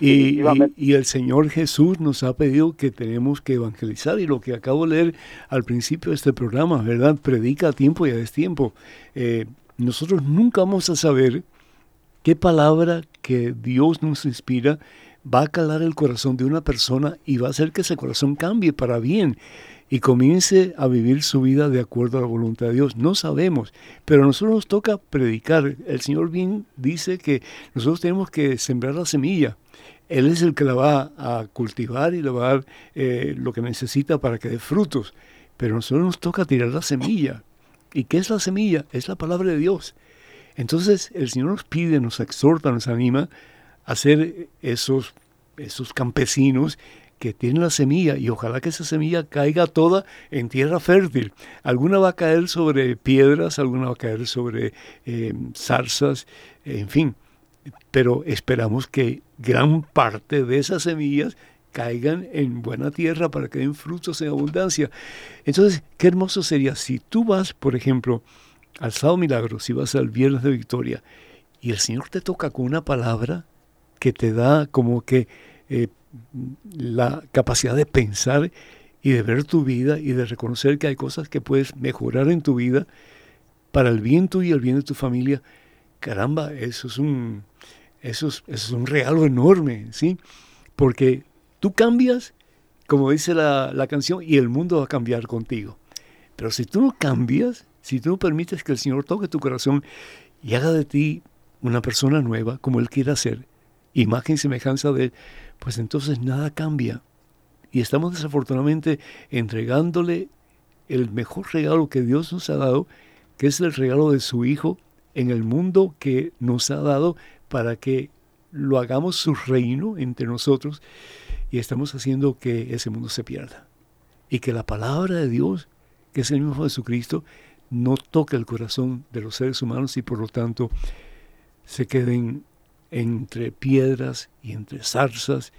Y, y- y el Señor Jesús nos ha pedido que tenemos que evangelizar y lo que acabo de leer al principio de este programa, ¿verdad? Predica a tiempo y a destiempo. Eh, nosotros nunca vamos a saber qué palabra que Dios nos inspira va a calar el corazón de una persona y va a hacer que ese corazón cambie para bien y comience a vivir su vida de acuerdo a la voluntad de Dios. No sabemos, pero a nosotros nos toca predicar. El Señor bien dice que nosotros tenemos que sembrar la semilla. Él es el que la va a cultivar y le va a dar eh, lo que necesita para que dé frutos. Pero a nosotros nos toca tirar la semilla. ¿Y qué es la semilla? Es la palabra de Dios. Entonces el Señor nos pide, nos exhorta, nos anima a ser esos, esos campesinos que tienen la semilla y ojalá que esa semilla caiga toda en tierra fértil. Alguna va a caer sobre piedras, alguna va a caer sobre eh, zarzas, en fin. Pero esperamos que gran parte de esas semillas caigan en buena tierra para que den frutos en abundancia. Entonces, qué hermoso sería si tú vas, por ejemplo, al sábado milagro, si vas al viernes de victoria, y el Señor te toca con una palabra que te da como que eh, la capacidad de pensar y de ver tu vida y de reconocer que hay cosas que puedes mejorar en tu vida para el bien tuyo y el bien de tu familia. Caramba, eso es un, eso es, eso es un regalo enorme, ¿sí? Porque tú cambias, como dice la, la canción, y el mundo va a cambiar contigo. Pero si tú no cambias, si tú no permites que el Señor toque tu corazón y haga de ti una persona nueva, como Él quiere hacer, imagen y semejanza de pues entonces nada cambia. Y estamos desafortunadamente entregándole el mejor regalo que Dios nos ha dado, que es el regalo de su Hijo en el mundo que nos ha dado para que lo hagamos su reino entre nosotros y estamos haciendo que ese mundo se pierda. Y que la palabra de Dios, que es el mismo Jesucristo, no toque el corazón de los seres humanos y por lo tanto se queden entre piedras y entre zarzas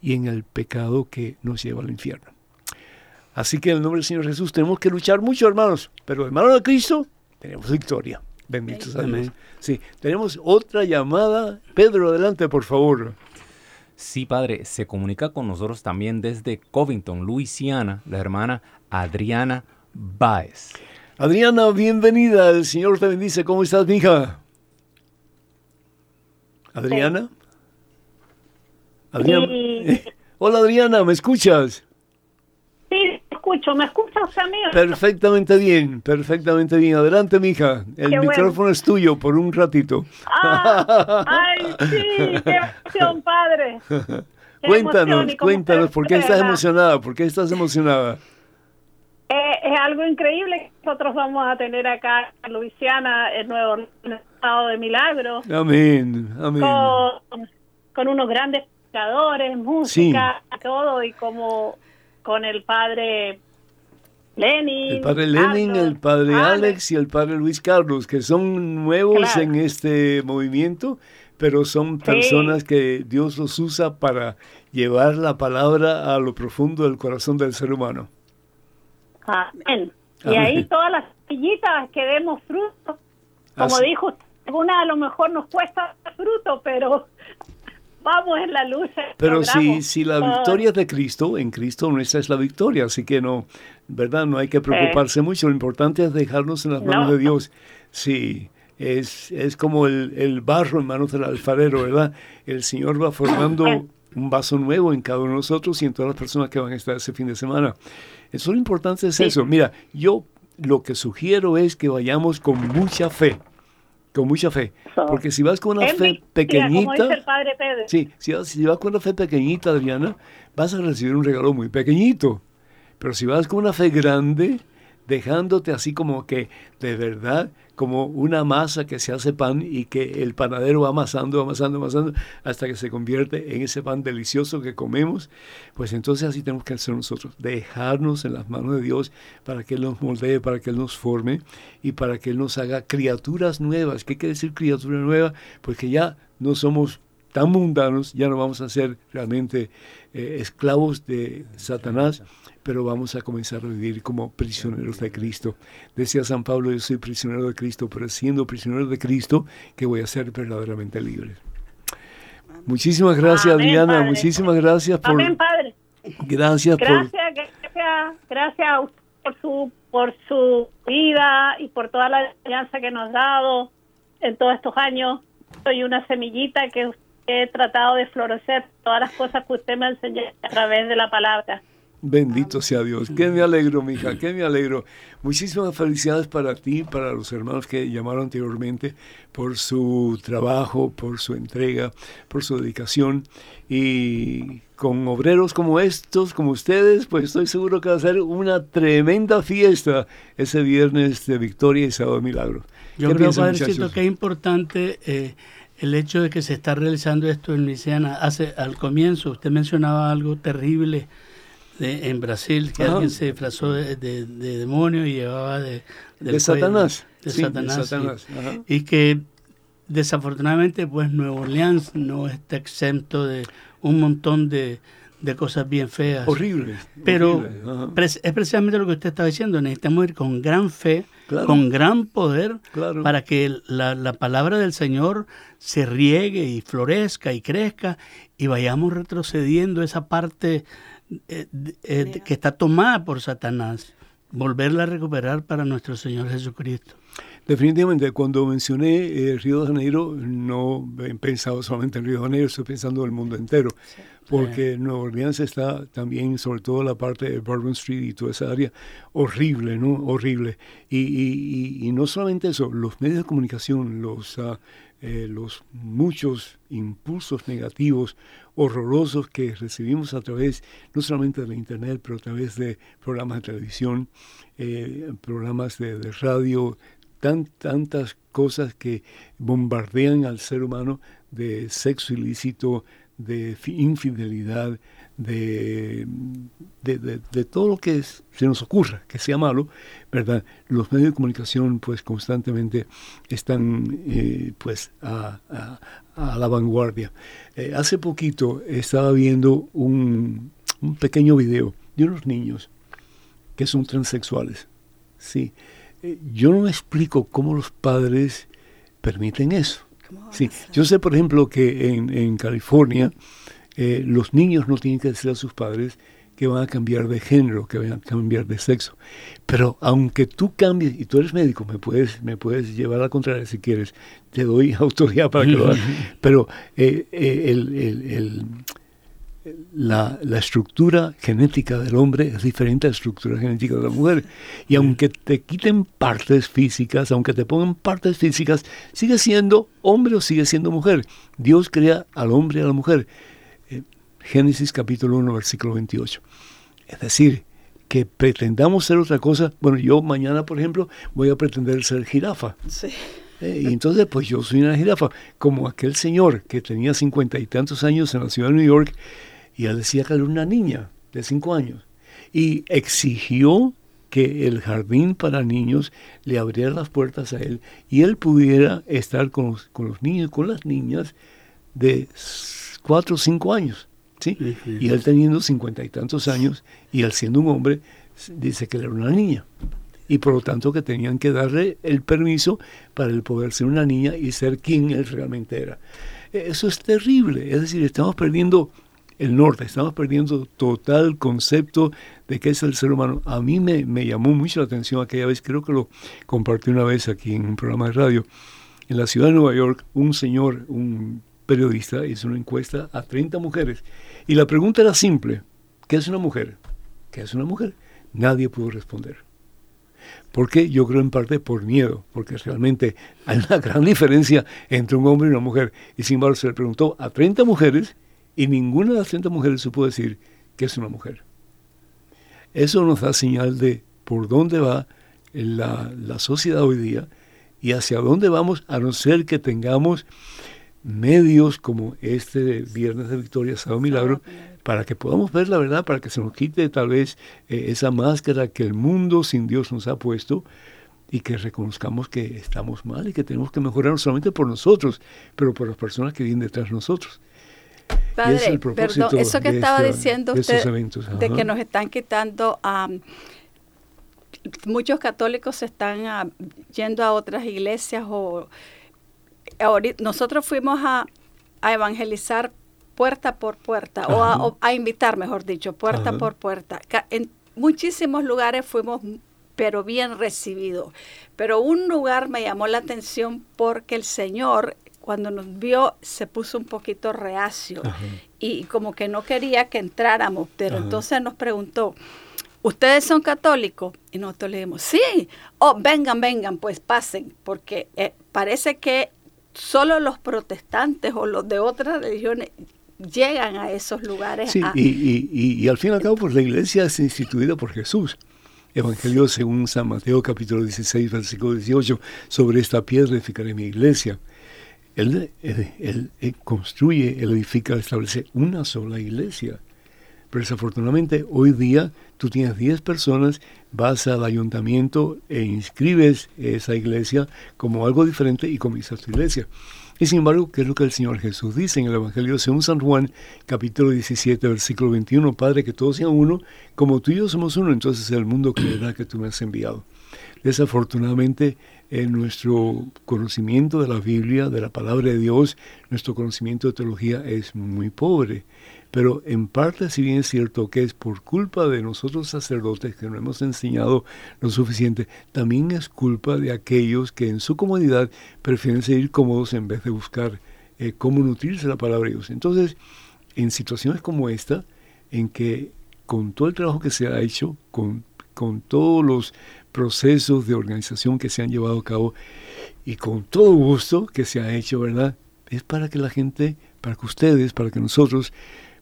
y en el pecado que nos lleva al infierno. Así que en el nombre del Señor Jesús tenemos que luchar mucho, hermanos, pero en mano de Cristo tenemos victoria. Benditos a Dios.
Amén.
Sí, tenemos otra llamada. Pedro, adelante, por favor.
Sí, padre, se comunica con nosotros también desde Covington, Luisiana, la hermana Adriana Baez.
Adriana, bienvenida. El Señor te bendice. ¿Cómo estás, mija? Adriana. Adriana. Hola, Adriana, ¿me escuchas?
Sí, escucho. ¿Me escucha usted a mí?
Perfectamente bien, perfectamente bien. Adelante, mija. El
Qué bueno.
micrófono es tuyo por un ratito.
Ah, ay, sí, qué emoción, padre. Qué
cuéntanos, cuéntanos, ¿por qué estás
¿verdad?
emocionada? ¿Por qué estás emocionada?
Eh, eh, algo increíble que nosotros vamos a tener acá en Luisiana, el nuevo estado de milagro.
Amén, amén.
Con, con unos grandes predicadores, música, todo, y como con el padre Lenin.
El padre Lenin,
Carlos,
el padre
Alex.
Alex y el padre Luis Carlos, que son nuevos
Claro.
en este movimiento, pero son
Sí.
personas que Dios los usa para llevar la palabra a lo profundo del corazón del ser humano.
Amén. Y
Amén.
ahí todas las semillitas que demos fruto. Como
Así-
dijo usted, algunas a lo mejor nos cuesta fruto, pero vamos en la luz.
Pero si, si la
Ah,
victoria es de Cristo, en Cristo nuestra es la victoria, así que no, ¿verdad? No hay que preocuparse mucho, lo importante es dejarnos en las manos
No.
de Dios. Sí, es, es como el, el barro en manos del alfarero, ¿verdad? El Señor va formando un vaso nuevo en cada uno de nosotros y en todas las personas que van a estar ese fin de semana. Eso lo importante es eso. Mira, yo lo que sugiero es que vayamos con mucha fe, con mucha fe,
So,
porque si vas con una fe pequeñita...
Como dice el padre Pedro.
Sí, si vas con una fe pequeñita, Adriana, vas a recibir un regalo muy pequeñito. Pero si vas con una fe grande, dejándote así como que de verdad, como una masa que se hace pan y que el panadero va amasando, amasando, amasando, hasta que se convierte en ese pan delicioso que comemos, pues entonces así tenemos que hacer nosotros, dejarnos en las manos de Dios para que Él nos moldee, para que Él nos forme y para que Él nos haga criaturas nuevas. ¿Qué quiere decir criatura nueva? Pues que ya no somos tan mundanos, ya no vamos a ser realmente eh, esclavos de Satanás, pero vamos a comenzar a vivir como prisioneros de Cristo. Decía San Pablo, yo soy prisionero de Cristo, pero siendo prisionero de Cristo, que voy a ser verdaderamente libre. Muchísimas gracias,
Amén, Padre.
muchísimas gracias por...
Amén, padre.
Gracias por...
Gracias, gracias, gracias a usted por su, por su vida y por toda la enseñanza que nos ha dado en todos estos años. Soy una semillita que he tratado de florecer todas las cosas que usted me ha enseñado a través de la palabra.
Bendito sea Dios. Que me alegro, mija, que me alegro. Muchísimas felicidades para ti, para los hermanos que llamaron anteriormente, por su trabajo, por su entrega, por su dedicación. Y con obreros como estos, como ustedes, pues estoy seguro que va a ser una tremenda fiesta ese viernes de victoria y sábado de milagro.
Yo
¿Qué
creo,
piensan,
Padrecito, que es importante eh, el hecho de que se está realizando esto en Luisiana. Hace, al comienzo, usted mencionaba algo terrible de- en Brasil, que
Ajá.
alguien se disfrazó de, de- de demonio y llevaba de,
Satanás.
de
Sí.
Y que desafortunadamente, pues Nueva Orleans no está exento de un montón de, de cosas bien feas.
Horrible.
Pero
horrible,
es precisamente lo que usted estaba diciendo, necesitamos ir con gran fe,
Claro.
con gran poder,
Claro.
para que la, la palabra del Señor se riegue y florezca y crezca y vayamos retrocediendo esa parte eh, eh, que está tomada por Satanás, volverla a recuperar para nuestro Señor Jesucristo.
Definitivamente, cuando mencioné eh, Río de Janeiro, no he pensado solamente en Río de Janeiro, estoy pensando en el mundo entero, porque Nueva Orleans está también, sobre todo la parte de Bourbon Street y toda esa área, horrible, ¿no? Horrible. Y, y- y- y no solamente eso, los medios de comunicación, los, ah, eh, los muchos impulsos negativos, horrorosos que recibimos a través, no solamente de la Internet, pero a través de programas de televisión, eh, programas de, de radio, tan, tantas cosas que bombardean al ser humano de sexo ilícito, de fi- infidelidad, de, de, de- de todo lo que es- se nos ocurra que sea malo, ¿verdad? Los medios de comunicación pues constantemente están eh, pues a, a- a la vanguardia. Eh, hace poquito estaba viendo un, un pequeño video de unos niños que son transexuales. Sí. Eh, yo no me explico cómo los padres permiten eso. Sí. Yo sé, por ejemplo, que en, en California eh, los niños no tienen que decir a sus padres que van a cambiar de género, que van a cambiar de sexo. Pero aunque tú cambies, y tú eres médico, me puedes, me puedes llevar a la contraria si quieres, te doy autoridad para que lo hagas. Pero eh, eh, el- el- el, la, la estructura genética del hombre es diferente a la estructura genética de la mujer. Y aunque te quiten partes físicas, aunque te pongan partes físicas, sigue siendo hombre o sigue siendo mujer. Dios crea al hombre y a la mujer. Eh, Génesis capítulo 1, versículo 28. Es decir, que pretendamos ser otra cosa. Bueno, yo mañana, por ejemplo, voy a pretender ser jirafa.
Sí.
Eh, y entonces, pues yo soy una jirafa, como aquel señor que tenía cincuenta y tantos años en la ciudad de New York, y él decía que era una niña de cinco años, y exigió que el jardín para niños le abriera las puertas a él y él pudiera estar con los, con los niños, con las niñas de cuatro o cinco años. ¿sí? Y él teniendo cincuenta y tantos años y él siendo un hombre, dice que él era una niña y por lo tanto que tenían que darle el permiso para él poder ser una niña y ser quien él realmente era. E, eso es terrible, es decir, estamos perdiendo el norte, estamos perdiendo total concepto de qué es el ser humano. A mí me, me llamó mucho la atención aquella vez, creo que lo compartí una vez aquí en un programa de radio, en la ciudad de Nueva York, un señor, un periodista, hizo una encuesta a 30 mujeres y la pregunta era simple, ¿qué es una mujer? ¿Qué es una mujer? Nadie pudo responder. Porque yo creo en parte por miedo, porque realmente hay una gran diferencia entre un hombre y una mujer. Y sin embargo se le preguntó a 30 mujeres y ninguna de las 30 mujeres supo decir que es una mujer. Eso nos da señal de por dónde va la, la sociedad hoy día y hacia dónde vamos, a no ser que tengamos medios como este Viernes de Victoria, Sábado Milagro, para que podamos ver la verdad, para que se nos quite tal vez eh, esa máscara que el mundo sin Dios nos ha puesto y que reconozcamos que estamos mal y que tenemos que mejorar no solamente por nosotros, pero por las personas que vienen detrás de nosotros.
Padre, perdón, eso que estaba diciendo usted, de, que nos están quitando a... muchos católicos se están yendo a otras iglesias o nosotros fuimos a, a evangelizar puerta por puerta, o a, invitar, mejor dicho, puerta por puerta. En muchísimos lugares fuimos pero bien recibidos. Pero un lugar me llamó la atención porque el Señor, cuando nos vio, se puso un poquito reacio y como que no quería que entráramos, pero entonces nos preguntó, ¿ustedes son católicos? Y nosotros le dijimos, sí, oh, vengan, vengan, pues pasen, porque eh, parece que solo los protestantes o los de otras religiones llegan a esos lugares.
Sí, y, al fin y al cabo, pues la iglesia es instituida por Jesús. Evangelio según San Mateo capítulo 16, versículo 18, sobre esta piedra edificaré mi iglesia. Él, él, construye, él edifica, establece una sola iglesia. Pero desafortunadamente hoy día tú tienes 10 personas, vas al ayuntamiento e inscribes esa iglesia como algo diferente y comienzas tu iglesia. Y sin embargo, ¿qué es lo que el Señor Jesús dice en el Evangelio según San Juan, capítulo 17, versículo 21? Padre, que todos sean uno, como tú y yo somos uno, entonces el mundo creerá que tú me has enviado. Desafortunadamente, en nuestro conocimiento de la Biblia, de la palabra de Dios, nuestro conocimiento de teología es muy pobre. Pero en parte, si bien es cierto que es por culpa de nosotros sacerdotes que no hemos enseñado lo suficiente, también es culpa de aquellos que en su comodidad prefieren seguir cómodos en vez de buscar eh, cómo nutrirse la palabra de Dios. Entonces, en situaciones como esta, en que con todo el trabajo que se ha hecho, con, con todos los procesos de organización que se han llevado a cabo y con todo gusto que se ha hecho, ¿verdad? Es para que la gente, para que ustedes, para que nosotros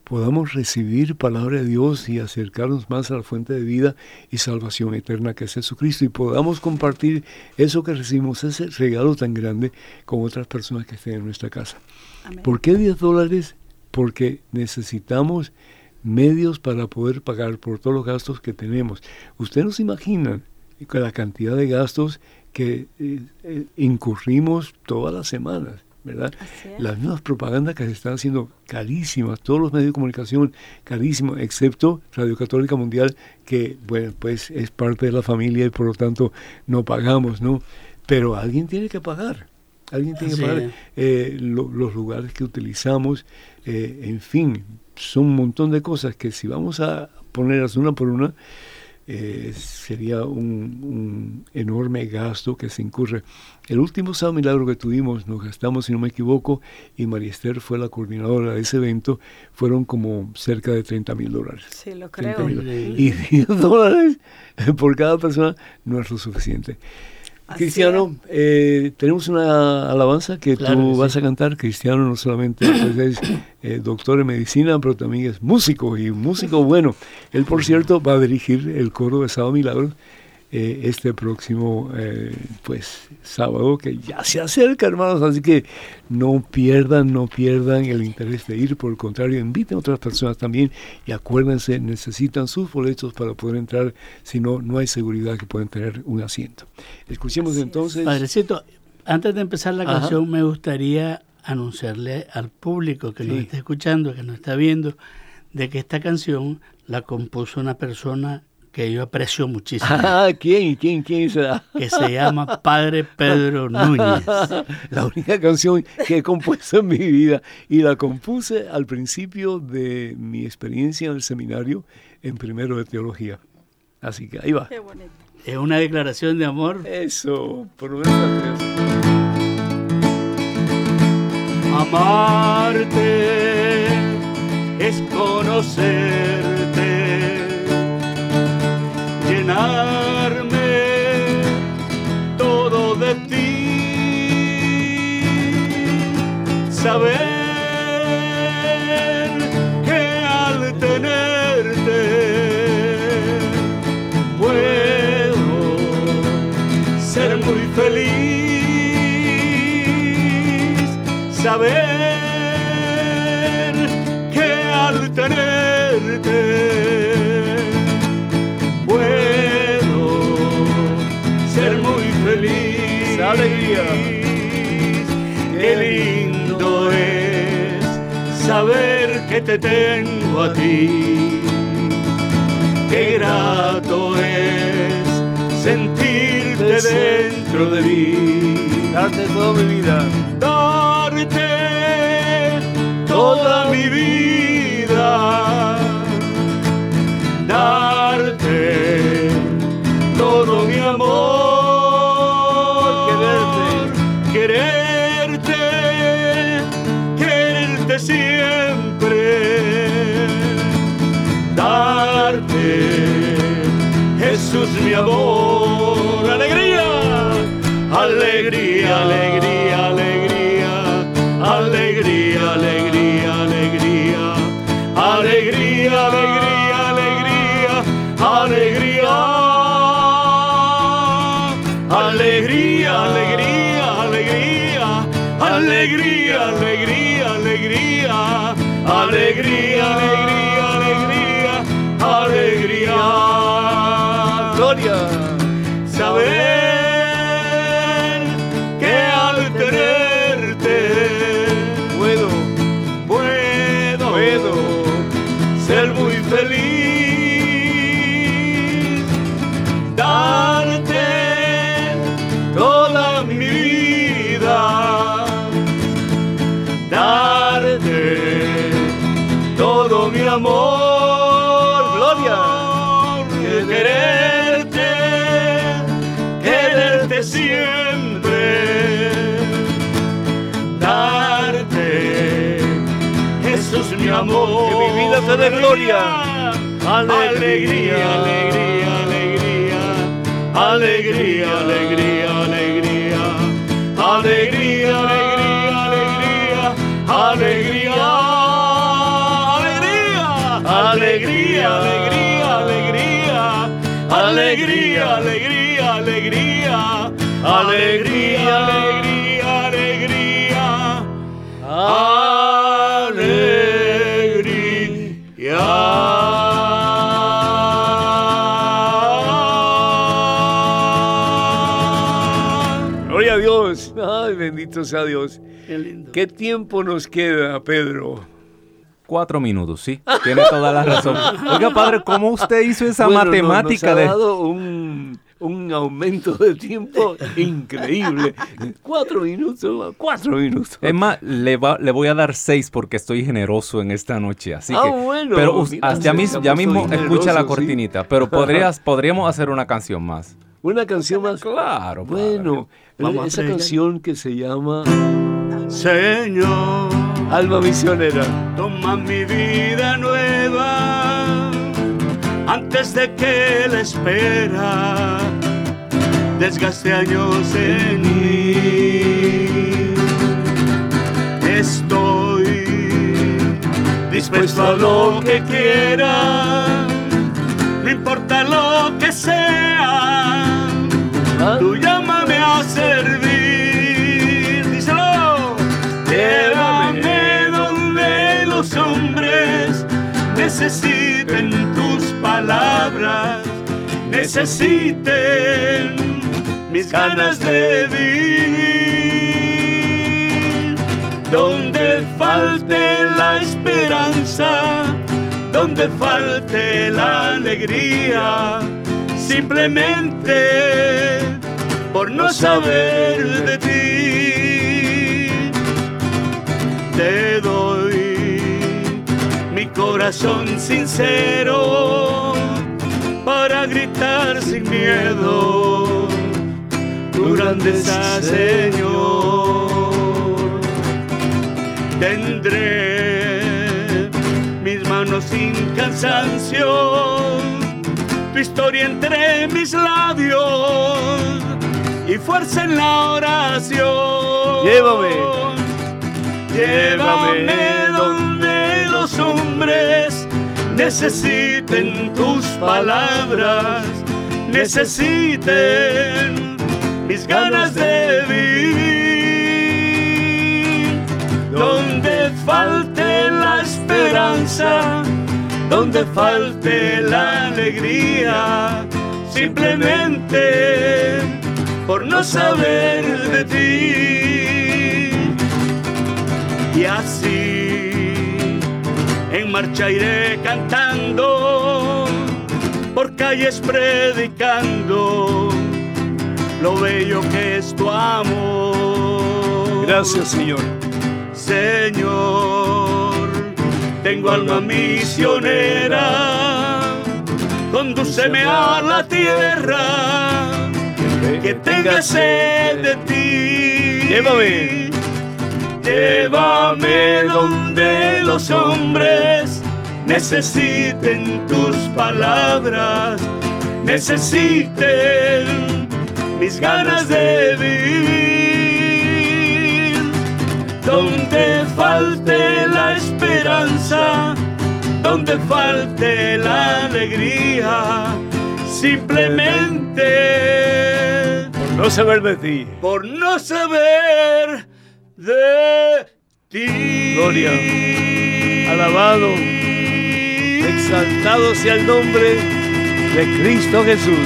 podamos recibir palabra de Dios y acercarnos más a la fuente de vida y salvación eterna que es Jesucristo y podamos compartir eso que recibimos, ese regalo tan grande con otras personas que estén en nuestra casa. ¿Por qué 10 dólares? Porque necesitamos medios para poder pagar por todos los gastos que tenemos. Ustedes nos imaginan la cantidad de gastos que eh, eh, incurrimos todas las semanas. ¿Verdad? Las mismas propagandas que se están haciendo carísimas, todos los medios de comunicación carísimos, excepto Radio Católica Mundial, que, bueno, pues es parte de la familia y por lo tanto no pagamos, ¿no? Pero alguien tiene que pagar. Alguien tiene que pagar eh, los lugares que utilizamos, eh, en fin, son un montón de cosas que si vamos a ponerlas una por una, eh, sería un, enorme gasto que se incurre. El último sábado milagro que tuvimos, nos gastamos, si no me equivoco, y María Esther fue la coordinadora de ese evento, fueron como cerca de 30 mil dólares.
Sí, lo creo.
Y 10 dólares por cada persona no es lo suficiente. Cristiano, eh, tenemos una alabanza que tú vas a cantar. Cristiano no solamente pues, es eh, doctor en medicina, pero también es músico y músico bueno. Él, por cierto, va a dirigir el coro de Sábado Milagros eh, este próximo eh, pues sábado que ya se acerca hermanos así que no pierdan no pierdan el interés de ir. Por el contrario inviten a otras personas también y acuérdense necesitan sus boletos para poder entrar. Si no no hay seguridad que pueden tener un asiento. Escuchemos entonces.
Padrecito antes de empezar la canción me gustaría anunciarle al público que nos está escuchando que nos está viendo de que esta canción la compuso una persona que yo aprecio muchísimo.
Ah, ¿quién? ¿Quién? ¿Quién será?
Que se llama Padre Pedro Núñez.
La única canción que he compuesto en mi vida y la compuse al principio de mi experiencia en el seminario en primero de teología. Así que ahí va. Qué
bonito. Es una declaración de amor.
Eso, por lo
Amarte es conocerte todo de ti, saber que al tenerte puedo ser muy feliz, saber que al tenerte saber que te tengo a ti. Qué grato es sentirte dentro de mí.
Darte toda mi vida.
Darte toda mi vida. Mi amor. Alegría, alegría, alegría, Que mi vida
te dé gloria.
Alegría, alegría, alegría, alegría, alegría, alegría, alegría, alegría, alegría, alegría, alegría, alegría, alegría, alegría, alegría, alegría alegría, alegría,
Ay, bendito sea Dios. Qué lindo. ¿Qué tiempo nos queda, Pedro?
Cuatro minutos, sí. Tiene toda la razón. Oiga, padre, ¿cómo usted hizo esa matemática?
de... dado un un aumento de tiempo increíble. Cuatro minutos, cuatro minutos.
Es más, le, le voy a dar seis porque estoy generoso en esta noche. Así
ah,
que,
bueno.
Pero ya, ya mismo escucha la cortinita. Pero podrías, podríamos hacer una canción más.
¿Una canción más?
Claro.
Bueno, esa canción que se llama...
Señor,
Alma Misionera.
Toma mi vida nueva antes de que la espera desgaste años en mí. Estoy dispuesto a lo que quiera, no importa lo que sea, tú llámame a servir. Díselo, llévame donde los hombres necesiten tus palabras, necesiten mis ganas de vivir. Donde falte la esperanza, donde falte la alegría, simplemente por no saber de ti. Te doy mi corazón sincero para gritar sin miedo tu grandeza, Señor. Tendré mis manos sin cansancio, tu historia entre mis labios y fuerza en la oración.
Llévame.
Llévame donde los hombres necesiten tus palabras, necesiten mis ganas de vivir. Donde falte la esperanza, donde falte la alegría, simplemente por no saber de ti. Y así en marcha iré cantando, por calles predicando lo bello que es tu amor.
Gracias, Señor.
Señor, tengo alma misionera, condúceme a la tierra que tenga sed de ti.
Llévame.
Llévame donde los hombres necesiten tus palabras, necesiten mis ganas de vivir. Donde falte la esperanza, donde falte la alegría, simplemente
No saber de ti.
por no saber de ti.
Gloria. Alabado. Exaltado sea el nombre de Cristo Jesús.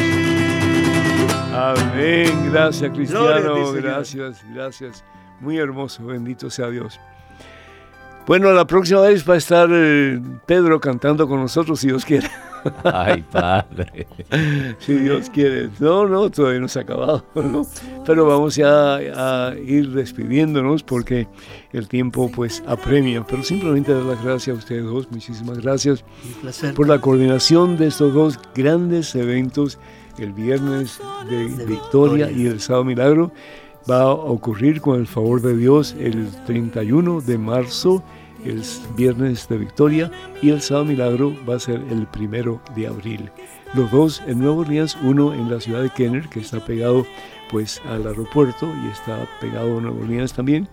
Amén. Gracias, Cristiano. Gracias, gracias. Muy hermoso. Bendito sea Dios. Bueno, la próxima vez va a estar eh, Pedro cantando con nosotros, si Dios quiere.
Ay, Padre.
Si Dios quiere. No, no, todavía no se ha acabado. ¿no? Pero vamos ya a ir despidiéndonos porque el tiempo pues apremia. Pero simplemente dar las gracias a ustedes dos. Muchísimas gracias
Un placer.
por la coordinación de estos dos grandes eventos. El viernes de,
De
Victoria
Victoria.
y el Sábado Milagro va a ocurrir con el favor de Dios el 31 de marzo, el viernes de Victoria, y el Sábado Milagro va a ser el primero de abril. Los dos en Nueva Orleans, uno en la ciudad de Kenner, que está pegado pues al aeropuerto y está pegado a Nueva Orleans también.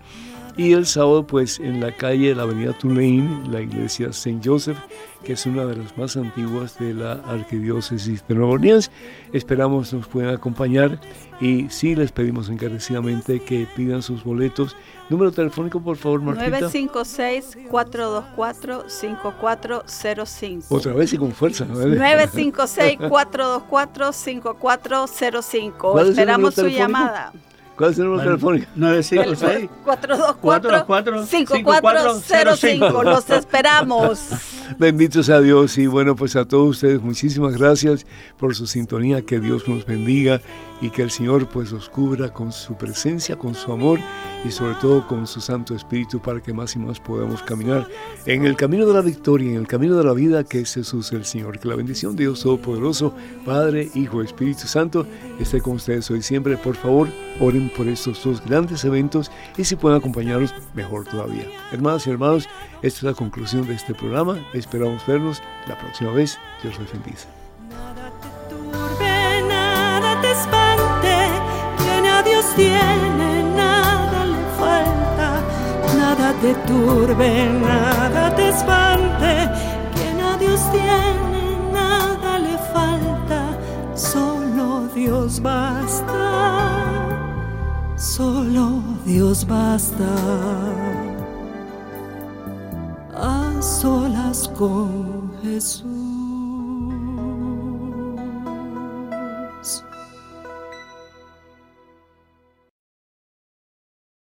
Y el sábado, pues en la calle de la avenida Tulane, la iglesia St. Joseph, que es una de las más antiguas de la arquidiócesis de Nueva Orleans. Esperamos nos puedan acompañar y sí les pedimos encarecidamente que pidan sus boletos. Número telefónico, por favor, Martita.
956-424-5405.
Otra vez y con fuerza. ¿no?
956-424-5405.
¿Cuál es el
Esperamos su
telefónico?
llamada.
¿Cuál es el número telefónico?
956
424-5405. Los esperamos.
Bendito sea Dios y bueno, pues a todos ustedes muchísimas gracias por su sintonía, que Dios nos bendiga y que el Señor pues los cubra con su presencia, con su amor y sobre todo con su Santo Espíritu para que más y más podamos caminar en el camino de la victoria, en el camino de la vida que es Jesús el Señor. Que la bendición de Dios Todopoderoso, Padre, Hijo, Espíritu Santo, esté con ustedes hoy siempre. Por favor, oren por estos dos grandes eventos y si pueden acompañarnos, mejor todavía. Hermanas y hermanos, esta es la conclusión de este programa. Esperamos vernos la próxima vez. Dios les bendiga.
Te turbe, nada te espante, tiene, nada le falta, nada te turbe, nada te espante. Quien a Dios tiene, nada le falta, solo Dios basta, solo Dios basta. A solas con Jesús.